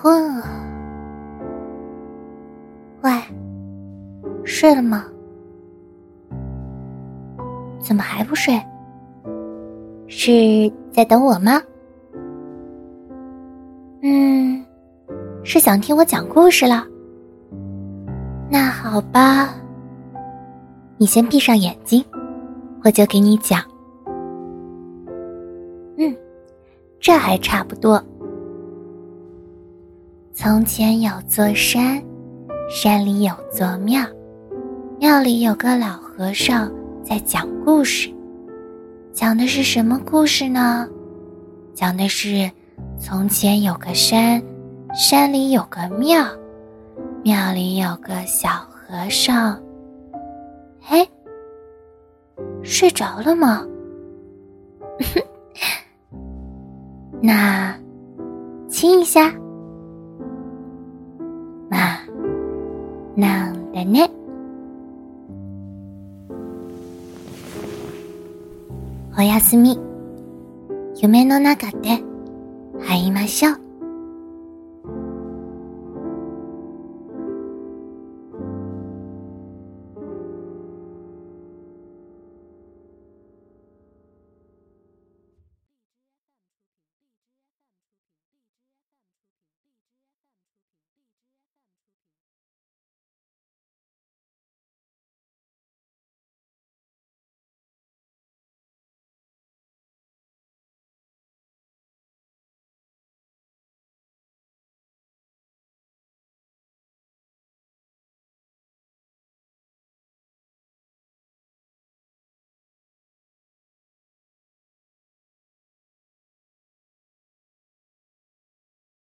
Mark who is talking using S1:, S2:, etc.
S1: 困啊喂睡了吗？怎么还不睡？是在等我吗？嗯是想听我讲故事了。那好吧你先闭上眼睛我就给你讲。嗯这还差不多。从前有座山，山里有座庙，庙里有个老和尚在讲故事。讲的是什么故事呢？讲的是从前有个山，山里有个庙，庙里有个小和尚。哎，睡着了吗？那亲一下。なんでね。おやすみ。夢の中で会いましょう。